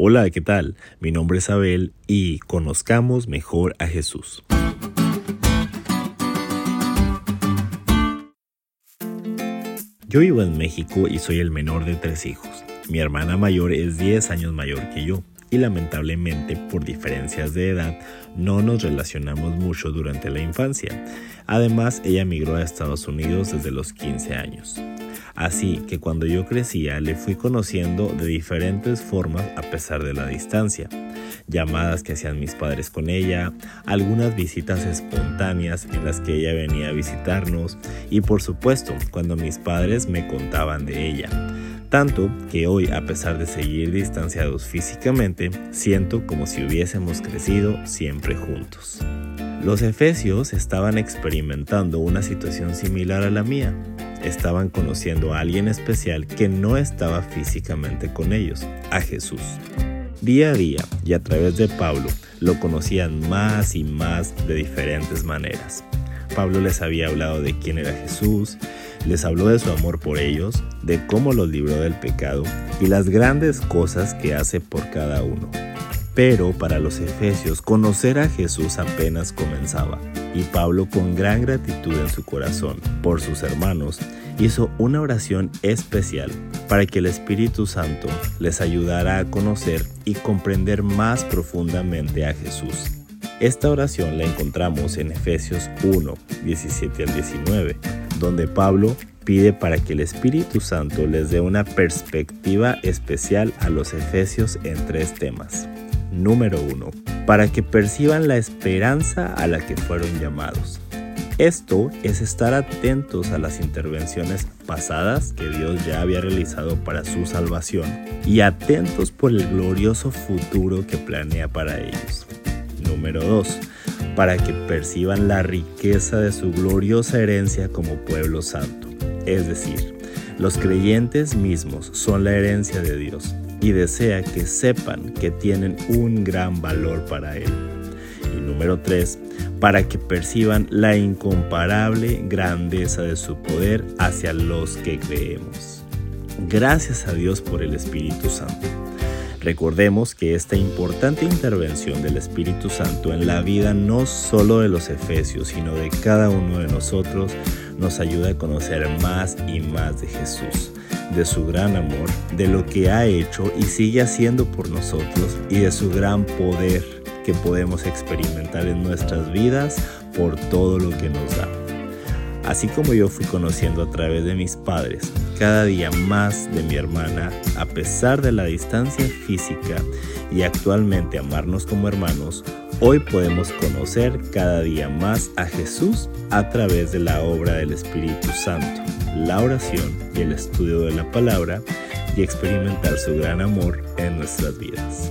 Hola, ¿qué tal? Mi nombre es Abel y conozcamos mejor a Jesús. Yo vivo en México y soy el menor de tres hijos. Mi hermana mayor es 10 años mayor que yo y lamentablemente por diferencias de edad no nos relacionamos mucho durante la infancia. Además, ella migró a Estados Unidos desde los 15 años. Así que cuando yo crecía le fui conociendo de diferentes formas a pesar de la distancia. Llamadas que hacían mis padres con ella, algunas visitas espontáneas en las que ella venía a visitarnos y por supuesto cuando mis padres me contaban de ella. Tanto que hoy, a pesar de seguir distanciados físicamente, siento como si hubiésemos crecido siempre juntos. Los efesios estaban experimentando una situación similar a la mía estaban conociendo a alguien especial que no estaba físicamente con ellos, a Jesús. Día a día y a través de Pablo lo conocían más y más de diferentes maneras. Pablo les había hablado de quién era Jesús, les habló de su amor por ellos, de cómo los libró del pecado y las grandes cosas que hace por cada uno. Pero para los efesios conocer a Jesús apenas comenzaba y Pablo con gran gratitud en su corazón por sus hermanos hizo una oración especial para que el Espíritu Santo les ayudara a conocer y comprender más profundamente a Jesús. Esta oración la encontramos en Efesios 1, 17 al 19, donde Pablo pide para que el Espíritu Santo les dé una perspectiva especial a los efesios en tres temas. Número 1. Para que perciban la esperanza a la que fueron llamados. Esto es estar atentos a las intervenciones pasadas que Dios ya había realizado para su salvación y atentos por el glorioso futuro que planea para ellos. Número 2. Para que perciban la riqueza de su gloriosa herencia como pueblo santo. Es decir, los creyentes mismos son la herencia de Dios y desea que sepan que tienen un gran valor para Él. Y número 3, para que perciban la incomparable grandeza de su poder hacia los que creemos. Gracias a Dios por el Espíritu Santo. Recordemos que esta importante intervención del Espíritu Santo en la vida no solo de los efesios, sino de cada uno de nosotros, nos ayuda a conocer más y más de Jesús de su gran amor, de lo que ha hecho y sigue haciendo por nosotros y de su gran poder que podemos experimentar en nuestras vidas por todo lo que nos da. Así como yo fui conociendo a través de mis padres cada día más de mi hermana, a pesar de la distancia física y actualmente amarnos como hermanos, hoy podemos conocer cada día más a Jesús a través de la obra del Espíritu Santo la oración y el estudio de la palabra y experimentar su gran amor en nuestras vidas.